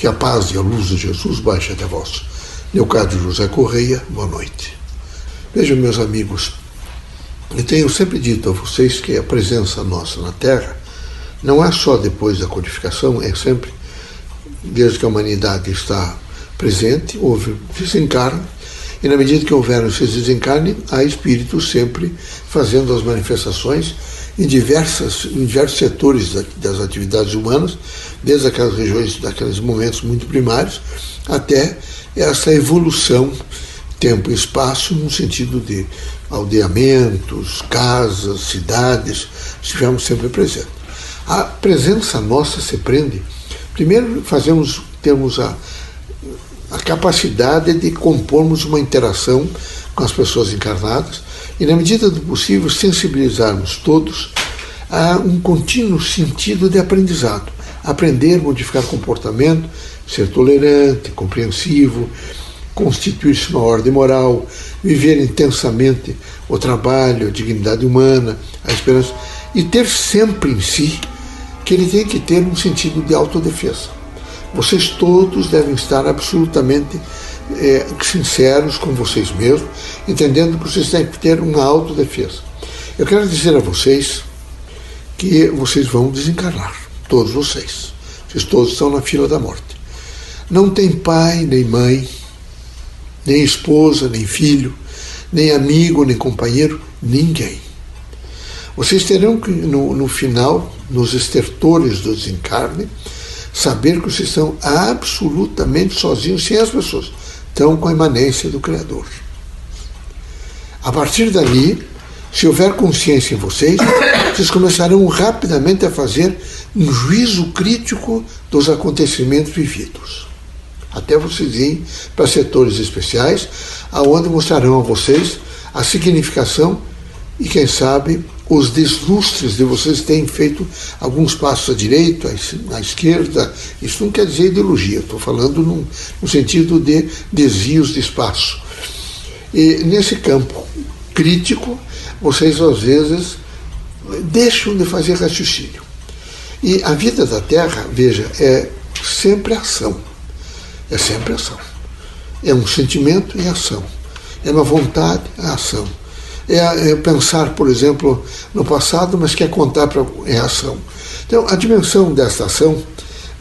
Que a paz e a luz de Jesus baixe até vós. Leocádio José Correia, boa noite. Vejam, meus amigos, eu tenho sempre dito a vocês que a presença nossa na Terra não é só depois da codificação, é sempre, desde que a humanidade está presente, houve desencarne, e na medida que houver esse desencarne, há espíritos sempre fazendo as manifestações em, diversas, em diversos setores das atividades humanas, desde aquelas regiões, daqueles momentos muito primários, até essa evolução tempo e espaço no sentido de aldeamentos, casas, cidades, estivemos sempre presentes. A presença nossa se prende. Primeiro, fazemos, temos a, a capacidade de compormos uma interação com as pessoas encarnadas e, na medida do possível, sensibilizarmos todos a um contínuo sentido de aprendizado. Aprender, modificar comportamento, ser tolerante, compreensivo, constituir-se uma ordem moral, viver intensamente o trabalho, a dignidade humana, a esperança, e ter sempre em si que ele tem que ter um sentido de autodefesa. Vocês todos devem estar absolutamente é, sinceros com vocês mesmos, entendendo que vocês têm que ter uma autodefesa. Eu quero dizer a vocês que vocês vão desencarnar, todos vocês. Vocês todos estão na fila da morte. Não tem pai, nem mãe, nem esposa, nem filho, nem amigo, nem companheiro, ninguém. Vocês terão que, no, no final, nos estertores do desencarne, saber que vocês estão absolutamente sozinhos, sem as pessoas estão com a imanência do Criador. A partir dali, se houver consciência em vocês, vocês começarão rapidamente a fazer um juízo crítico dos acontecimentos vividos. Até vocês irem para setores especiais, aonde mostrarão a vocês a significação e, quem sabe, os deslustres de vocês terem feito alguns passos à direita, à esquerda. Isso não quer dizer ideologia, estou falando num, no sentido de desvios de espaço. E nesse campo crítico, vocês às vezes deixam de fazer raciocínio. E a vida da Terra, veja, é sempre ação. É sempre ação. É um sentimento e ação. É uma vontade, é ação é, é pensar, por exemplo, no passado, mas quer contar para é ação. Então, a dimensão desta ação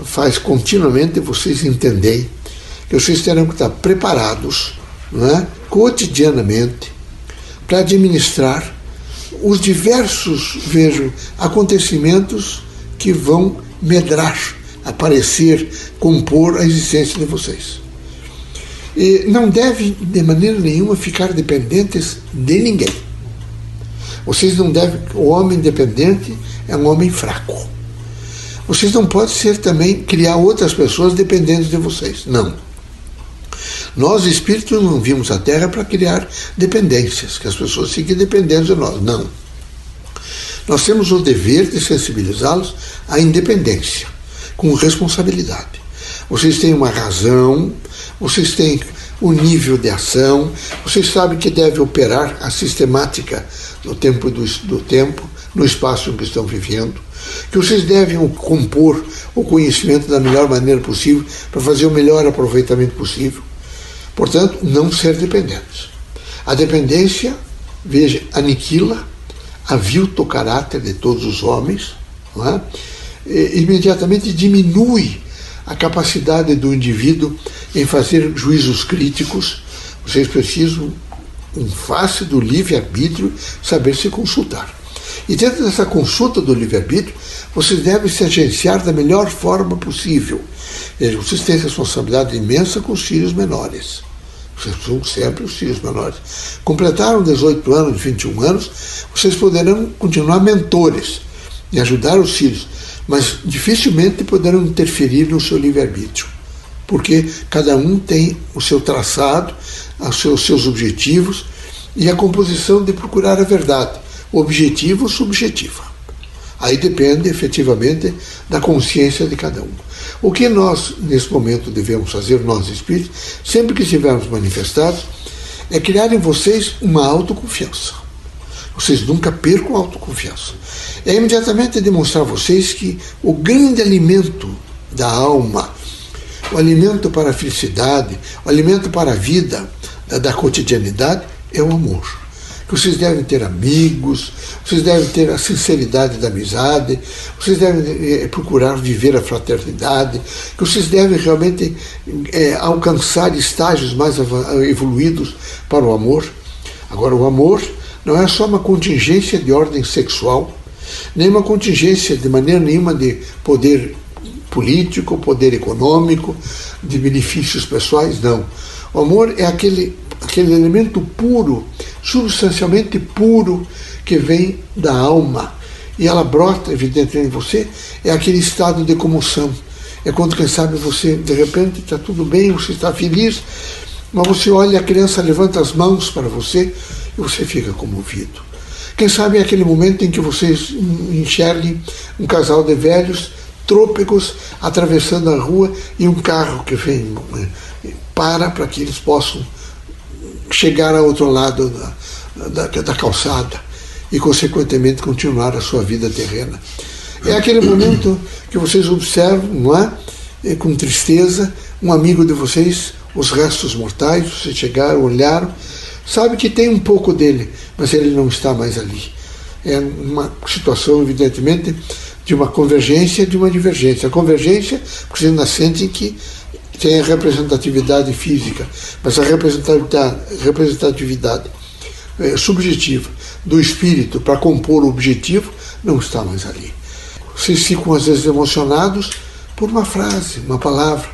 faz continuamente vocês entenderem que vocês terão que estar preparados não é, cotidianamente para administrar os diversos, vejo, acontecimentos que vão medrar, aparecer, compor a existência de vocês. E não devem, de maneira nenhuma, ficar dependentes de ninguém. Vocês não devem. O homem dependente é um homem fraco. Vocês não podem ser também criar outras pessoas dependentes de vocês. Não. Nós, espíritos, não vimos a Terra para criar dependências, que as pessoas fiquem dependentes de nós. Não. Nós temos o dever de sensibilizá-los à independência, com responsabilidade. Vocês têm uma razão, vocês têm o nível de ação, vocês sabem que deve operar a sistemática no tempo do, do tempo, no espaço em que estão vivendo, que vocês devem compor o conhecimento da melhor maneira possível para fazer o melhor aproveitamento possível. Portanto, não ser dependentes. A dependência, veja, aniquila, avilta o caráter de todos os homens, é? e, imediatamente diminui a capacidade do indivíduo em fazer juízos críticos. Vocês precisam, em face do livre-arbítrio, saber se consultar. E dentro dessa consulta do livre-arbítrio, vocês devem se agenciar da melhor forma possível. Veja, vocês têm responsabilidade imensa com os filhos menores. Vocês são sempre os filhos menores. Completaram 18 anos, 21 anos, vocês poderão continuar mentores e ajudar os filhos mas dificilmente poderão interferir no seu livre-arbítrio, porque cada um tem o seu traçado, os seus, seus objetivos e a composição de procurar a verdade, objetivo ou subjetiva. Aí depende efetivamente da consciência de cada um. O que nós, nesse momento, devemos fazer, nós espíritos, sempre que estivermos manifestados, é criar em vocês uma autoconfiança. Vocês nunca percam a autoconfiança é imediatamente demonstrar a vocês que o grande alimento da alma o alimento para a felicidade, o alimento para a vida da, da cotidianidade é o amor que vocês devem ter amigos, vocês devem ter a sinceridade da amizade, vocês devem é, procurar viver a fraternidade, que vocês devem realmente é, alcançar estágios mais evoluídos para o amor. Agora, o amor não é só uma contingência de ordem sexual, nem uma contingência de maneira nenhuma de poder político, poder econômico, de benefícios pessoais, não. O amor é aquele, aquele elemento puro substancialmente puro que vem da alma. E ela brota, evidentemente, em você, é aquele estado de comoção. É quando, quem sabe, você, de repente, está tudo bem, você está feliz, mas você olha, a criança levanta as mãos para você e você fica comovido. Quem sabe é aquele momento em que vocês enxerguem um casal de velhos trôpegos atravessando a rua e um carro que vem eh, para para que eles possam chegar ao outro lado da, da, da calçada e, consequentemente, continuar a sua vida terrena. É aquele momento que vocês observam, não é? Com tristeza, um amigo de vocês, os restos mortais, vocês chegaram, olharam, sabe que tem um pouco dele, mas ele não está mais ali. É uma situação, evidentemente, de uma convergência de uma divergência. A convergência, porque vocês ainda sentem que tem a representatividade física, mas a representatividade, representatividade é, subjetiva do espírito para compor o objetivo não está mais ali. Vocês ficam às vezes emocionados por uma frase, uma palavra.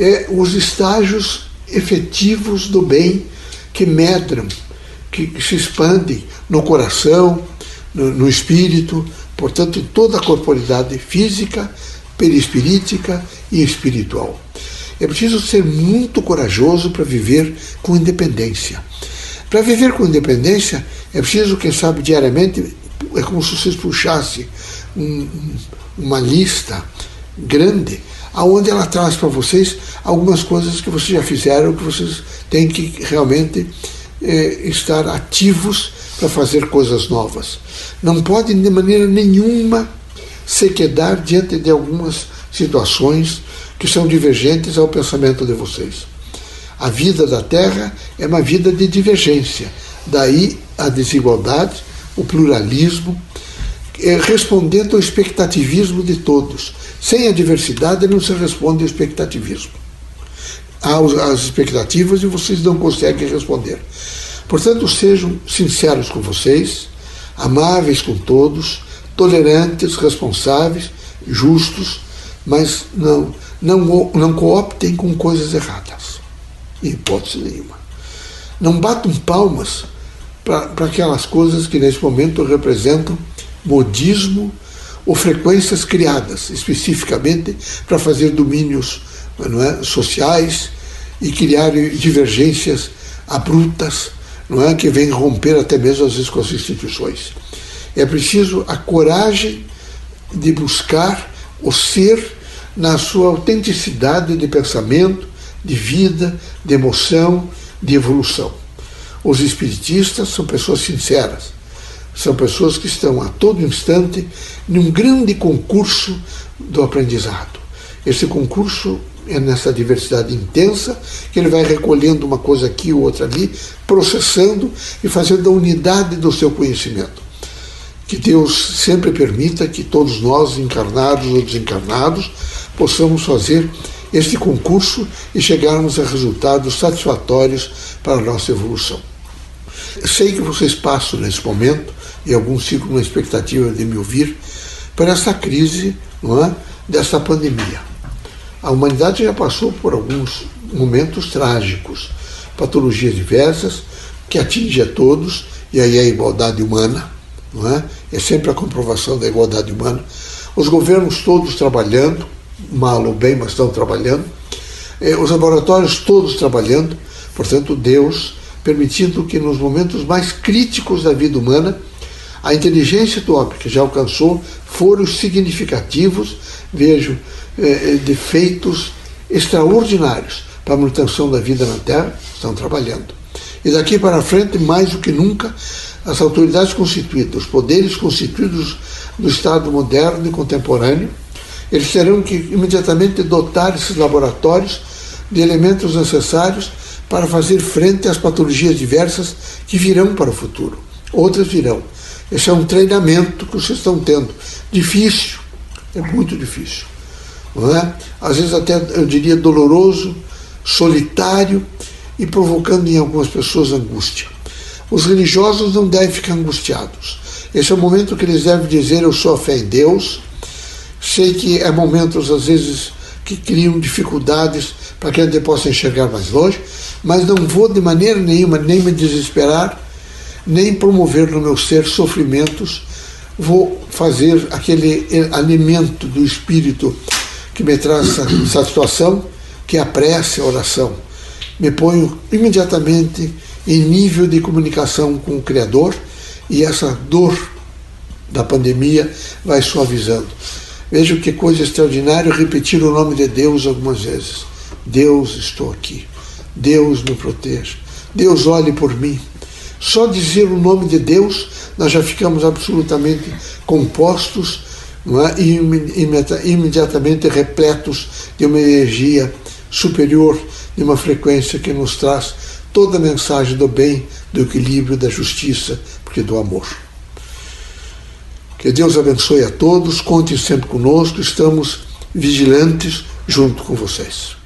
É os estágios efetivos do bem que medram, que se expandem no coração, no, no espírito, portanto, em toda a corporidade física, perispirítica e espiritual. É preciso ser muito corajoso para viver com independência. Para viver com independência, é preciso, quem sabe, diariamente, é como se vocês puxassem um, uma lista grande, aonde ela traz para vocês algumas coisas que vocês já fizeram, que vocês têm que realmente é, estar ativos para fazer coisas novas. Não podem, de maneira nenhuma, se quedar diante de algumas situações que são divergentes ao pensamento de vocês. A vida da Terra é uma vida de divergência, daí a desigualdade, o pluralismo, respondendo ao expectativismo de todos. Sem a diversidade não se responde ao expectativismo. Há as expectativas e vocês não conseguem responder. Portanto, sejam sinceros com vocês, amáveis com todos, tolerantes, responsáveis, justos, mas não não, não cooptem com coisas erradas, em hipótese nenhuma. Não batam palmas para aquelas coisas que nesse momento representam modismo ou frequências criadas especificamente para fazer domínios não é, sociais e criar divergências abruptas não é, que vêm romper até mesmo às vezes as instituições. É preciso a coragem de buscar o ser na sua autenticidade de pensamento, de vida, de emoção, de evolução. Os espiritistas são pessoas sinceras, são pessoas que estão a todo instante num grande concurso do aprendizado. Esse concurso é nessa diversidade intensa que ele vai recolhendo uma coisa aqui, outra ali, processando e fazendo a unidade do seu conhecimento. Que Deus sempre permita que todos nós, encarnados ou desencarnados, possamos fazer este concurso e chegarmos a resultados satisfatórios para a nossa evolução. Sei que vocês passam nesse momento, e alguns ficam na expectativa de me ouvir, por essa crise não é, dessa pandemia. A humanidade já passou por alguns momentos trágicos, patologias diversas que atingem a todos, e aí a igualdade humana, não é? é sempre a comprovação da igualdade humana. Os governos todos trabalhando, mal ou bem, mas estão trabalhando. É, os laboratórios todos trabalhando, portanto, Deus permitindo que nos momentos mais críticos da vida humana, a inteligência do homem que já alcançou foram significativos, vejo, é, defeitos extraordinários para a manutenção da vida na Terra, estão trabalhando. E daqui para frente, mais do que nunca, as autoridades constituídas, os poderes constituídos do Estado moderno e contemporâneo, Eles terão que imediatamente dotar esses laboratórios de elementos necessários para fazer frente às patologias diversas que virão para o futuro. Outras virão. Esse é um treinamento que vocês estão tendo. Difícil, é muito difícil. Não é? Às vezes até eu diria doloroso, solitário e provocando em algumas pessoas angústia. Os religiosos não devem ficar angustiados. Esse é o momento que eles devem dizer: Eu sou a fé em Deus. Sei que é momentos, às vezes, que criam dificuldades para que a gente possa enxergar mais longe, mas não vou de maneira nenhuma nem me desesperar, nem promover no meu ser sofrimentos. Vou fazer aquele alimento do espírito que me traz satisfação, que é a prece, a oração. Me ponho imediatamente em nível de comunicação com o Criador e essa dor da pandemia vai suavizando. Veja que coisa extraordinária repetir o nome de Deus algumas vezes. Deus, estou aqui. Deus me proteja. Deus olhe por mim. Só dizer o nome de Deus, nós já ficamos absolutamente compostos é? e imediatamente repletos de uma energia superior, de uma frequência que nos traz toda a mensagem do bem, do equilíbrio, da justiça, porque do amor. Que Deus abençoe a todos, conte sempre conosco, estamos vigilantes junto com vocês.